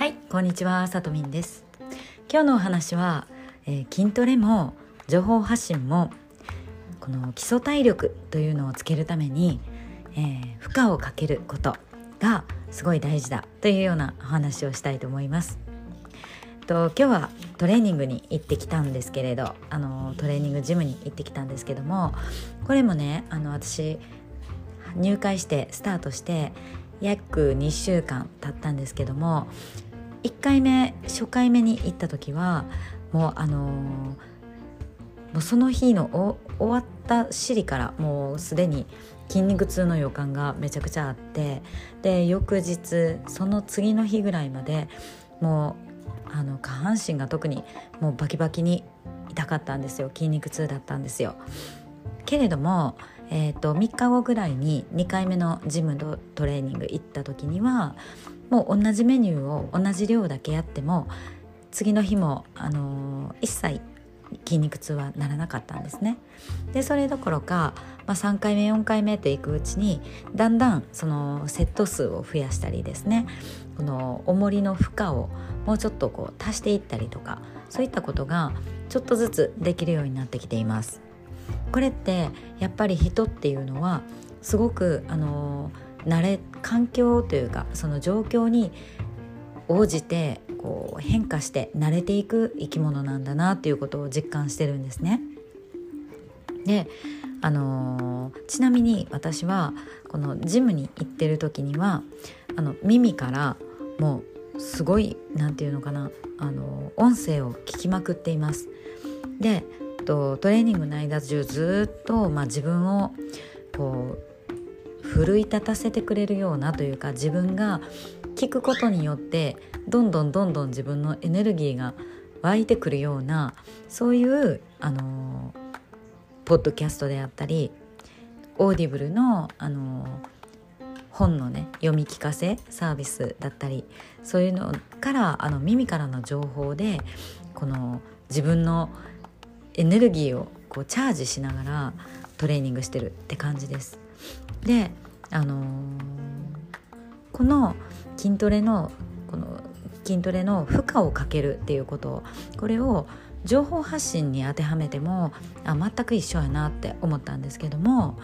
はいこんにちはさとみんです。今日のお話は、えー、筋トレも情報発信もこの基礎体力というのをつけるために、えー、負荷をかけることがすごい大事だというようなお話をしたいと思います。と今日はトレーニングに行ってきたんですけれどあのトレーニングジムに行ってきたんですけどもこれもねあの私入会してスタートして約2週間経ったんですけども1回目初回目に行った時はもうあのー、もうその日の終わった尻からもうすでに筋肉痛の予感がめちゃくちゃあってで翌日その次の日ぐらいまでもうあの下半身が特にもうバキバキに痛かったんですよ筋肉痛だったんですよ。けれどもえーと、3日後ぐらいに2回目のジムのトレーニング行った時にはもう同じメニューを同じ量だけやっても次の日も、あのー、一切筋肉痛はならなかったんですね。でそれどころか、まあ、3回目4回目といくうちにだんだんそのセット数を増やしたりですねこの重りの負荷をもうちょっとこう足していったりとかそういったことがちょっとずつできるようになってきています。これってやっぱり人っていうのはすごくあの慣れ環境というかその状況に応じてこう変化して慣れていく生き物なんだなっていうことを実感してるんですね。であのちなみに私はこのジムに行ってる時にはあの耳からもうすごい何て言うのかなあの音声を聞きまくっています。でとトレーニングの間中ずっと、まあ、自分をこう奮い立たせてくれるようなというか自分が聞くことによってどんどんどんどん自分のエネルギーが湧いてくるようなそういうあのポッドキャストであったりオーディブルのあの本のね読み聞かせサービスだったりそういうのからあの耳からの情報でこの自分のエネルギーをこうチャージしながらトレーニングしてるって感じです。で、あのー、この筋トレのこの筋トレの負荷をかけるっていうことこれを情報発信に当てはめてもあ全く一緒やなって思ったんですけども、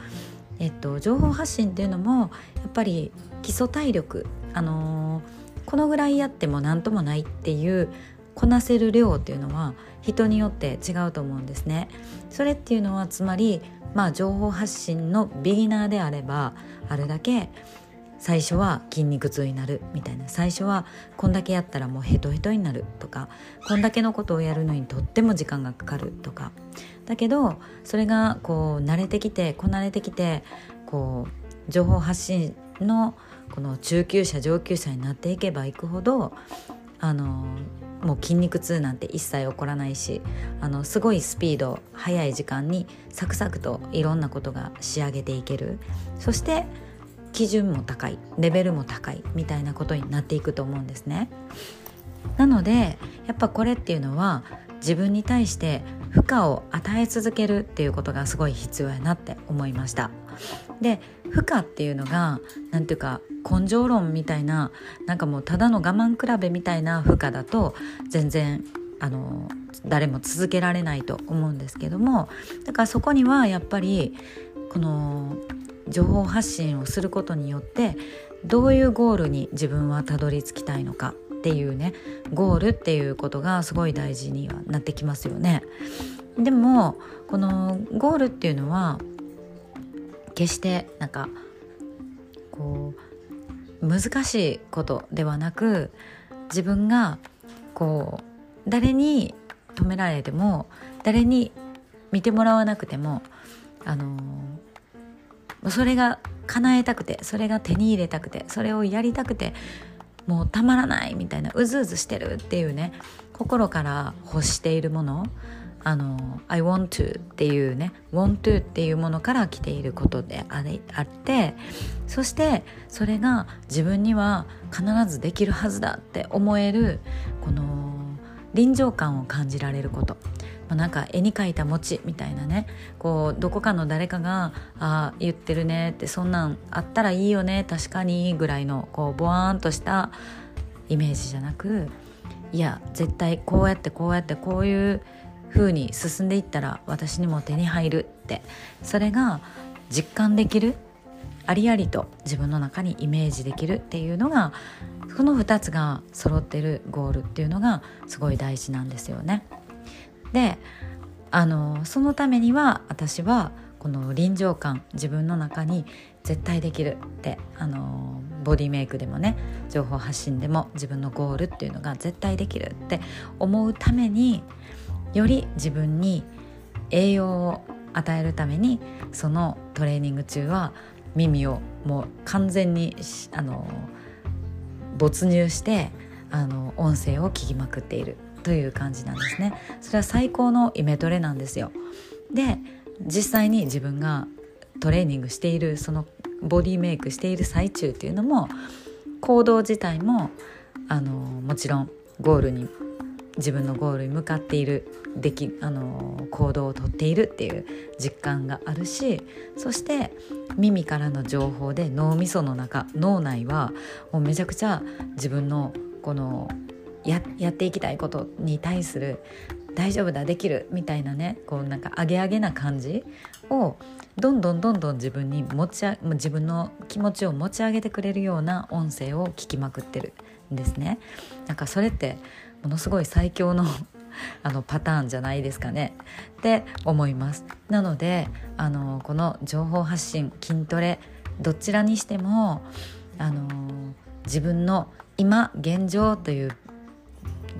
えっと、情報発信っていうのもやっぱり基礎体力、あのー、このぐらいやっても何ともないっていうこなせる量っていうのは人によって違うと思うんですね。それっていうのはつまり、まあ、情報発信のビギナーであればあるだけ最初は筋肉痛になるみたいな。最初はこんだけやったらもうヘトヘトになるとか。こんだけのことをやるのにとっても時間がかかるとか。だけどそれがこう慣れてきてこなれてきてこう情報発信のこの中級者上級者になっていけばいくほどあのもう筋肉痛なんて一切起こらないしあのすごいスピード速い時間にサクサクといろんなことが仕上げていけるそして基準も高いレベルも高いみたいなことになっていくと思うんですね。なのでやっぱこれっていうのは自分に対して負荷を与え続けるっていうことがすごい必要やなって思いました。で負荷っていうのが何ていうか根性論みたいななんかもうただの我慢比べみたいな負荷だと全然あの誰も続けられないと思うんですけどもだからそこにはやっぱりこの情報発信をすることによってどういうゴールに自分はたどり着きたいのかっていうねゴールっていうことがすごい大事にはなってきますよね。でもこのゴールっていうのは決してなんかこう難しいことではなく自分がこう誰に止められても誰に見てもらわなくてもあのそれが叶えたくてそれが手に入れたくてそれをやりたくてもうたまらないみたいなうずうずしてるっていうね心から欲しているものあの I want to っていうね want to っていうものから来ていることであってそしてそれが自分には必ずできるはずだって思えるこの臨場感を感じられること。まあ、なんか絵に描いた餅みたいなねこうどこかの誰かが「ああ言ってるね」ってそんなんあったらいいよね確かにぐらいのこうボワーンとしたイメージじゃなくいや絶対こうやってこうやってこういう風に進んでいったら私にも手に入るってそれが実感できるありありと自分の中にイメージできるっていうのがこの2つが揃ってるゴールっていうのがすごい大事なんですよね。であのそのためには私はこの臨場感自分の中に絶対できるってあのボディメイクでもね情報発信でも自分のゴールっていうのが絶対できるって思うためにより自分に栄養を与えるためにそのトレーニング中は耳をもう完全にあの没入してあの音声を聞きまくっている。という感じなんですね。それは最高のイメトレなんですよ。で実際に自分がトレーニングしているそのボディメイクしている最中っていうのも行動自体もあのもちろんゴールに自分のゴールに向かっているできあの行動をとっているっていう実感があるしそして耳からの情報で脳みその中脳内はもうめちゃくちゃ自分のこのややっていきたいことに対する大丈夫だできるみたいなねこうなんかアゲアゲな感じをどんどんどんどん自分に持ち自分の気持ちを持ち上げてくれるような音声を聞きまくってるんですね。なんかそれってものすごい最強の あのパターンじゃないですかねって思いますなのであのこの情報発信筋トレどちらにしてもあの自分の今現状という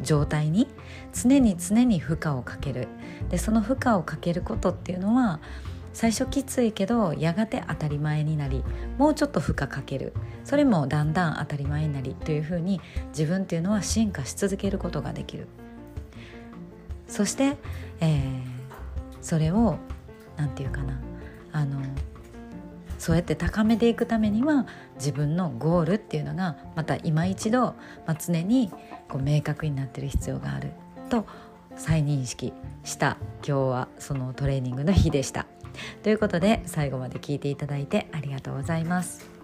状態に常に常に負荷をかける。でその負荷をかけることっていうのは最初きついけどやがて当たり前になりもうちょっと負荷かける。それもだんだん当たり前になりというふうに自分っていうのは進化し続けることができる。そして、えー、それを何て言うかなあのそうやって高めていくためには自分のゴールっていうのがまた今一度、まあ、常にこう明確になってる必要があると再認識した今日はそのトレーニングの日でした。ということで最後まで聞いていただいてありがとうございます。